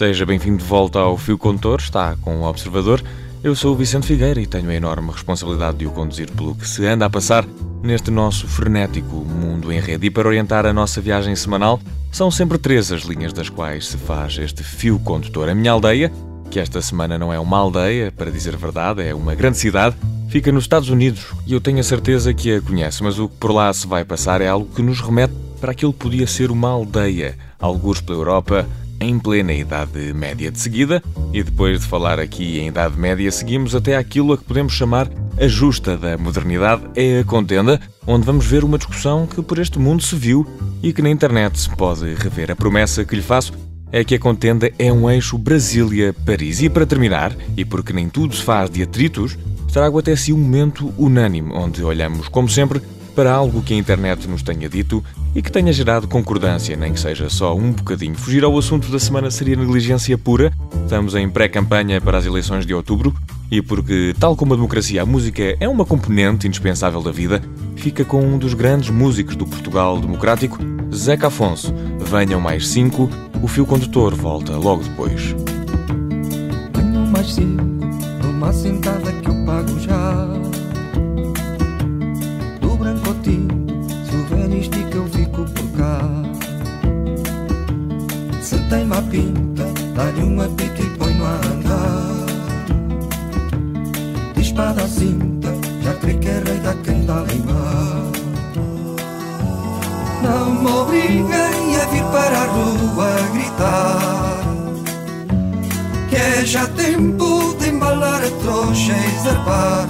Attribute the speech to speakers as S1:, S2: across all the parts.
S1: Seja bem-vindo de volta ao Fio Condutor, está com o Observador. Eu sou o Vicente Figueira e tenho a enorme responsabilidade de o conduzir pelo que se anda a passar neste nosso frenético mundo em rede. E para orientar a nossa viagem semanal, são sempre três as linhas das quais se faz este fio condutor. A minha aldeia, que esta semana não é uma aldeia, para dizer a verdade, é uma grande cidade, fica nos Estados Unidos e eu tenho a certeza que a conhece, mas o que por lá se vai passar é algo que nos remete para aquilo que podia ser uma aldeia, alguns pela Europa, em plena Idade Média. De seguida, e depois de falar aqui em Idade Média, seguimos até aquilo a que podemos chamar a justa da modernidade, é a contenda, onde vamos ver uma discussão que por este mundo se viu e que na internet se pode rever. A promessa que lhe faço é que a contenda é um eixo Brasília-Paris. E para terminar, e porque nem tudo se faz de atritos, trago até si um momento unânime, onde olhamos, como sempre, para algo que a internet nos tenha dito e que tenha gerado concordância, nem que seja só um bocadinho. Fugir ao assunto da semana seria negligência pura. Estamos em pré-campanha para as eleições de outubro e porque, tal como a democracia, a música é uma componente indispensável da vida, fica com um dos grandes músicos do Portugal democrático, Zeca Afonso. Venham mais cinco, o fio condutor volta logo depois.
S2: Venham mais cinco, numa sentada que eu pago já. Do branco Pinta, dá-lhe uma pica e põe-no a andar. De espada à cinta, já crê que é rei da quem dá limar. Não me obriguem a vir para a rua gritar Que é já tempo de embalar a trouxa e zarpar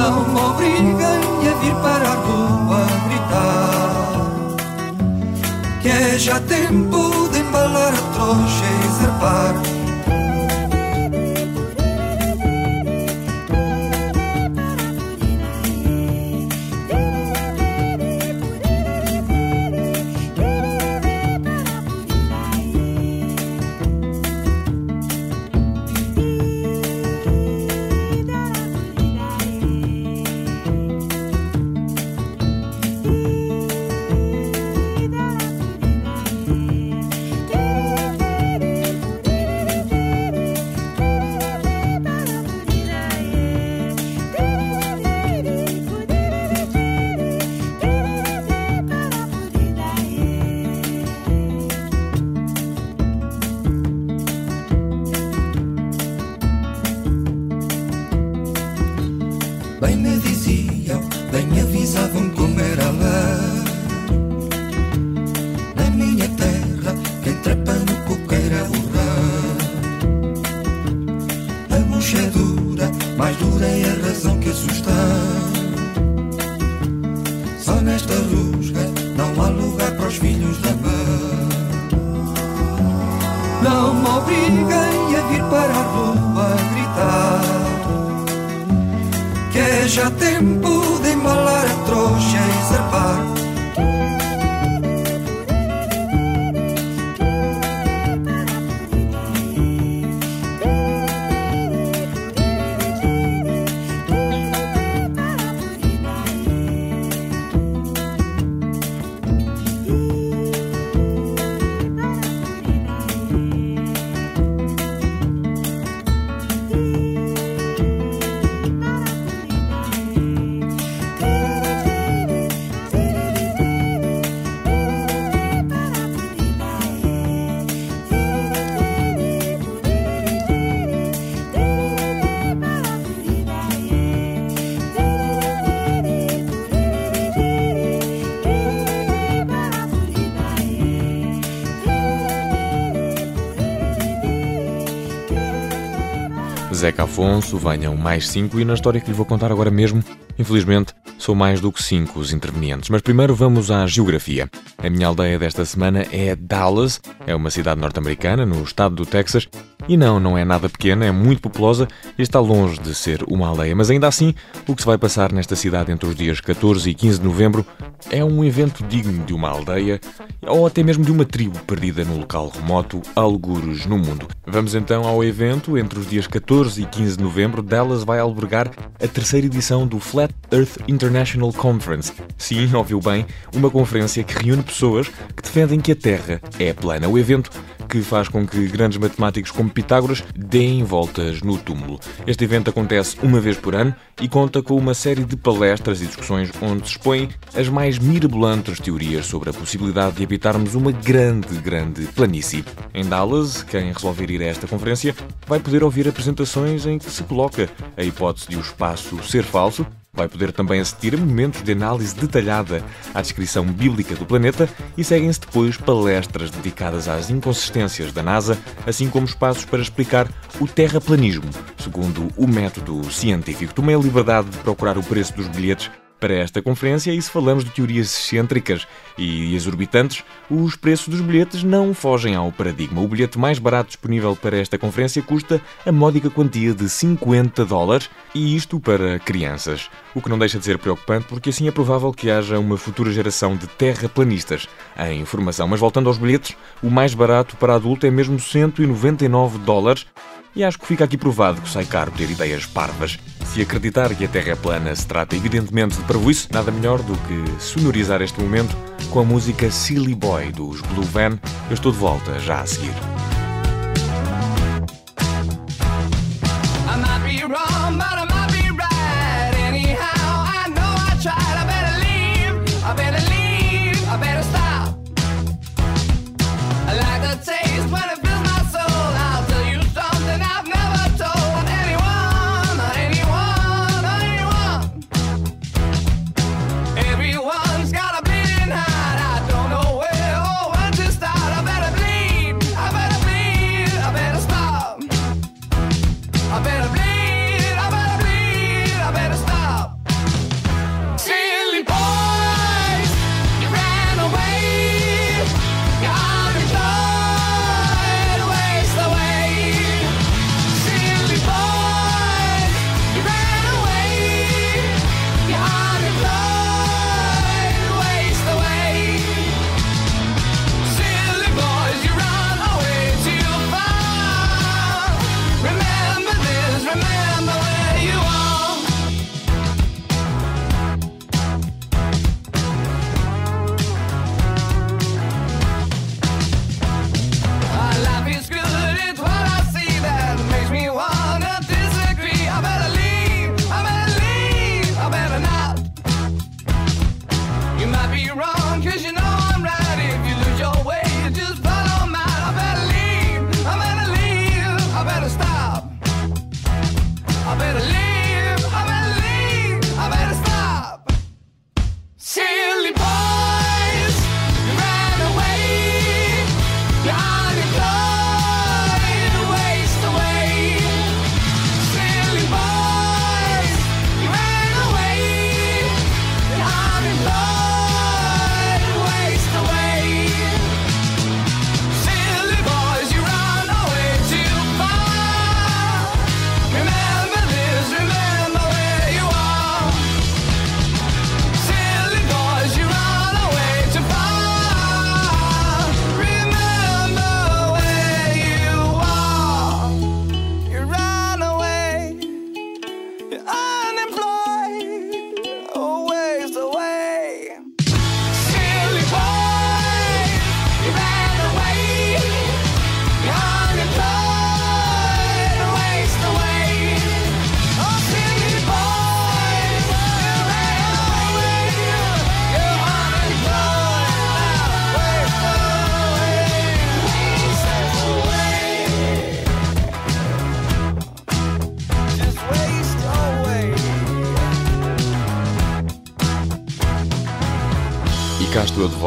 S2: Não me obriguem a vir para a rua gritar que é já tempo de embalar a trouxa e zarpar. Para a rua gritar que é já tempo
S1: Zeca Afonso, venham mais cinco e na história que lhe vou contar agora mesmo, infelizmente, são mais do que cinco os intervenientes. Mas primeiro vamos à geografia. A minha aldeia desta semana é Dallas, é uma cidade norte-americana no estado do Texas e não, não é nada pequena, é muito populosa e está longe de ser uma aldeia. Mas ainda assim, o que se vai passar nesta cidade entre os dias 14 e 15 de novembro é um evento digno de uma aldeia ou até mesmo de uma tribo perdida no local remoto, alguros no mundo. Vamos então ao evento. Entre os dias 14 e 15 de novembro, Dallas vai albergar a terceira edição do Flat Earth International Conference. Sim, ouviu bem, uma conferência que reúne pessoas que defendem que a Terra é plana. O evento que faz com que grandes matemáticos como Pitágoras deem voltas no túmulo. Este evento acontece uma vez por ano e conta com uma série de palestras e discussões onde se expõem as mais mirabolantes teorias sobre a possibilidade de habitarmos uma grande, grande planície. Em Dallas, quem resolver ir a esta conferência vai poder ouvir apresentações em que se coloca a hipótese de o espaço ser falso Vai poder também assistir a momentos de análise detalhada à descrição bíblica do planeta e seguem-se depois palestras dedicadas às inconsistências da NASA, assim como espaços para explicar o terraplanismo, segundo o método científico. Tomei a liberdade de procurar o preço dos bilhetes para esta conferência e se falamos de teorias excêntricas e exorbitantes, os preços dos bilhetes não fogem ao paradigma. O bilhete mais barato disponível para esta conferência custa a módica quantia de 50 dólares e isto para crianças. O que não deixa de ser preocupante porque assim é provável que haja uma futura geração de terraplanistas em formação. Mas voltando aos bilhetes, o mais barato para adulto é mesmo 199 dólares e acho que fica aqui provado que sai caro ter ideias parvas. Se acreditar que a Terra é plana se trata evidentemente de parvoíce, nada melhor do que sonorizar este momento com a música Silly Boy dos Blue Van. Eu estou de volta já a seguir.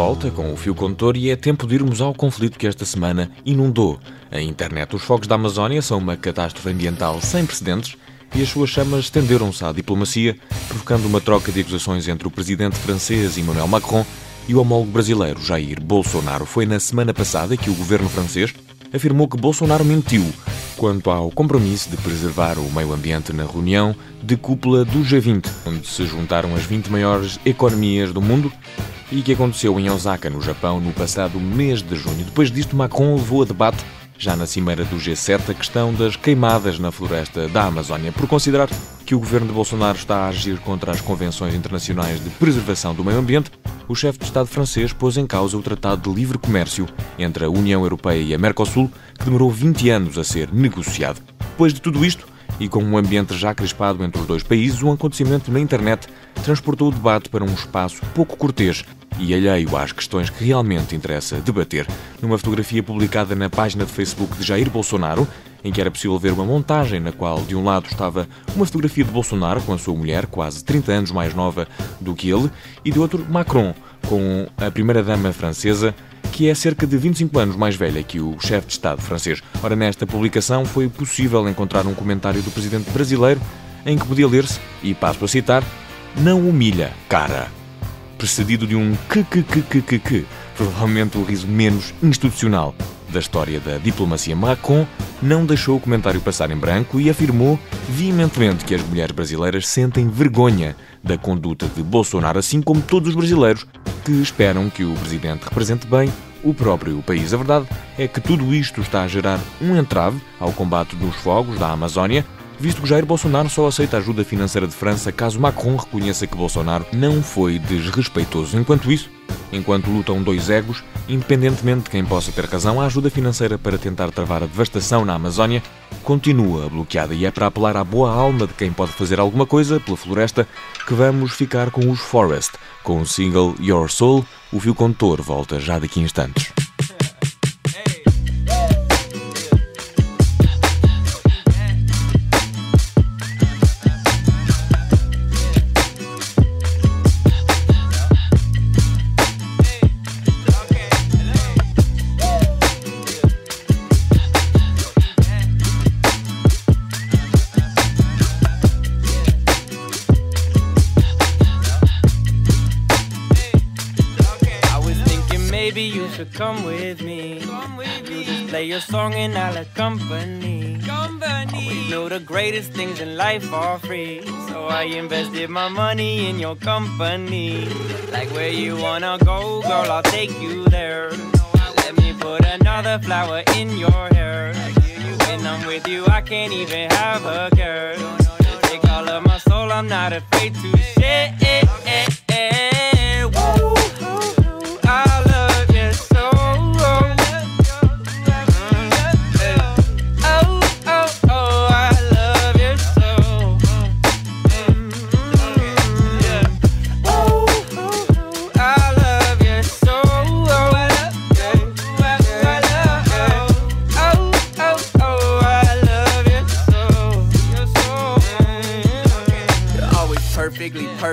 S1: Volta com o fio condutor e é tempo de irmos ao conflito que esta semana inundou a internet. Os fogos da Amazónia são uma catástrofe ambiental sem precedentes e as suas chamas estenderam-se à diplomacia, provocando uma troca de acusações entre o presidente francês Emmanuel Macron e o homólogo brasileiro Jair Bolsonaro. Foi na semana passada que o governo francês afirmou que Bolsonaro mentiu quanto ao compromisso de preservar o meio ambiente na reunião de cúpula do G20, onde se juntaram as 20 maiores economias do mundo e que aconteceu em Osaka, no Japão, no passado mês de junho. Depois disto, Macron levou a debate, já na cimeira do G7, a questão das queimadas na floresta da Amazónia, por considerar que o governo de Bolsonaro está a agir contra as convenções internacionais de preservação do meio ambiente. O chefe de Estado francês pôs em causa o Tratado de Livre Comércio entre a União Europeia e a Mercosul, que demorou 20 anos a ser negociado. Depois de tudo isto, e com um ambiente já crispado entre os dois países, um acontecimento na internet transportou o debate para um espaço pouco cortês e alheio às questões que realmente interessa debater. Numa fotografia publicada na página de Facebook de Jair Bolsonaro, em que era possível ver uma montagem na qual, de um lado, estava uma fotografia de Bolsonaro com a sua mulher, quase 30 anos mais nova do que ele, e do outro, Macron, com a primeira-dama francesa, que é cerca de 25 anos mais velha que o chefe de Estado francês. Ora, nesta publicação foi possível encontrar um comentário do presidente brasileiro em que podia ler-se, e passo a citar, não humilha, cara precedido de um que que que que que que, provavelmente o riso menos institucional da história da diplomacia. Macron não deixou o comentário passar em branco e afirmou veementemente que as mulheres brasileiras sentem vergonha da conduta de Bolsonaro, assim como todos os brasileiros que esperam que o presidente represente bem o próprio país. A verdade é que tudo isto está a gerar um entrave ao combate dos fogos da Amazónia visto que Jair Bolsonaro só aceita ajuda financeira de França caso Macron reconheça que Bolsonaro não foi desrespeitoso. Enquanto isso, enquanto lutam dois egos, independentemente de quem possa ter razão, a ajuda financeira para tentar travar a devastação na Amazónia continua bloqueada e é para apelar à boa alma de quem pode fazer alguma coisa pela floresta que vamos ficar com os Forest, com o single Your Soul. O fio condutor volta já daqui a instantes.
S3: Know the greatest things in life are free. So I invested my money in your company. Like where you wanna go, girl, I'll take you there. Let me put another flower in your hair. When I'm with you, I can't even have a care. Take all of my soul, I'm not afraid to share.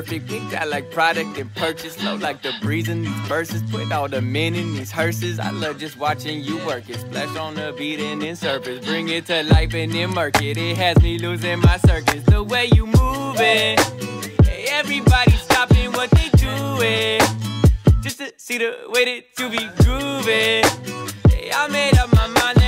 S3: Perfect. Out like product and purchase. Low like the breeze in these verses. Put all the men in these hearses. I love just watching you work it. Splash on the beat and then surface. Bring it to life and then murk it. It has me losing my circus. The way you. Hey, everybody stopping what they doing. Just to see the way that you be grooving. Hey, I made up my mind.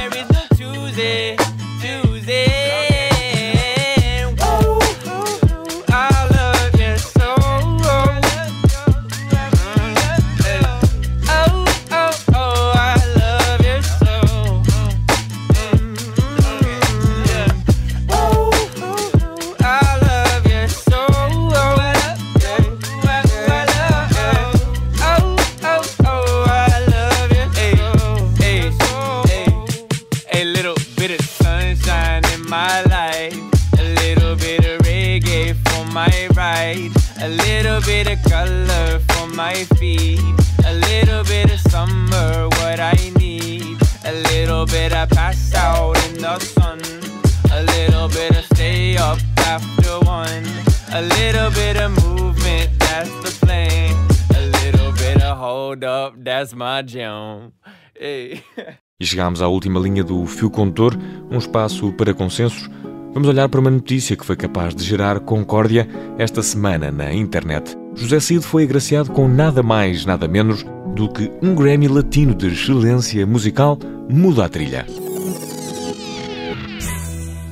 S1: E chegámos à última linha do fio condutor, um espaço para consensos. Vamos olhar para uma notícia que foi capaz de gerar concórdia esta semana na internet. José Cid foi agraciado com nada mais, nada menos do que um Grammy Latino de excelência musical muda a trilha.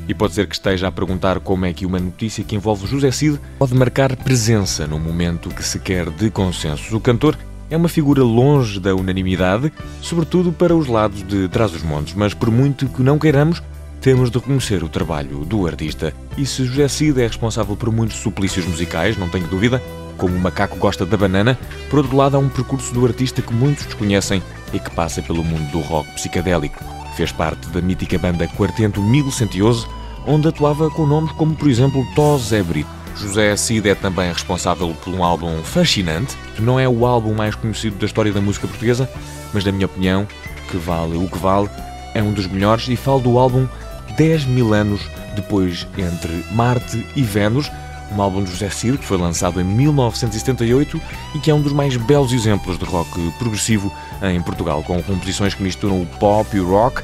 S1: E pode ser que esteja a perguntar como é que uma notícia que envolve José Cid pode marcar presença num momento que se quer de consensos. O cantor é uma figura longe da unanimidade, sobretudo para os lados de trás dos montes, mas por muito que não queiramos, temos de reconhecer o trabalho do artista. E se José Cid é responsável por muitos suplícios musicais, não tenho dúvida, como o macaco gosta da banana, por outro lado há um percurso do artista que muitos desconhecem e que passa pelo mundo do rock psicadélico. Fez parte da mítica banda Quartento 1111, onde atuava com nomes como, por exemplo, Tos Brito. José Cid é também responsável por um álbum fascinante, que não é o álbum mais conhecido da história da música portuguesa, mas, na minha opinião, que vale o que vale, é um dos melhores e falo do álbum 10 mil anos depois entre Marte e Vênus, um álbum de José Cid que foi lançado em 1978 e que é um dos mais belos exemplos de rock progressivo em Portugal, com composições que misturam o pop e o rock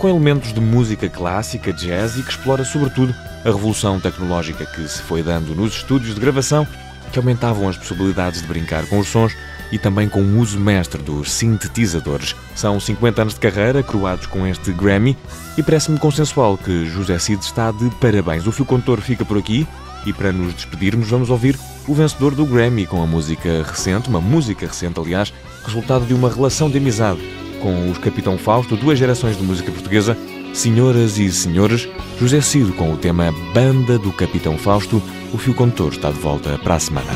S1: com elementos de música clássica, jazz e que explora sobretudo a revolução tecnológica que se foi dando nos estúdios de gravação, que aumentavam as possibilidades de brincar com os sons e também com o uso mestre dos sintetizadores. São 50 anos de carreira, coroados com este Grammy, e parece-me consensual que José Cid está de parabéns. O fio condutor fica por aqui, e para nos despedirmos vamos ouvir o vencedor do Grammy com a música recente, uma música recente, aliás, resultado de uma relação de amizade com os Capitão Fausto, duas gerações de música portuguesa, Senhoras e senhores, José Cid com o tema Banda do Capitão Fausto, o fio condutor está de volta para a semana.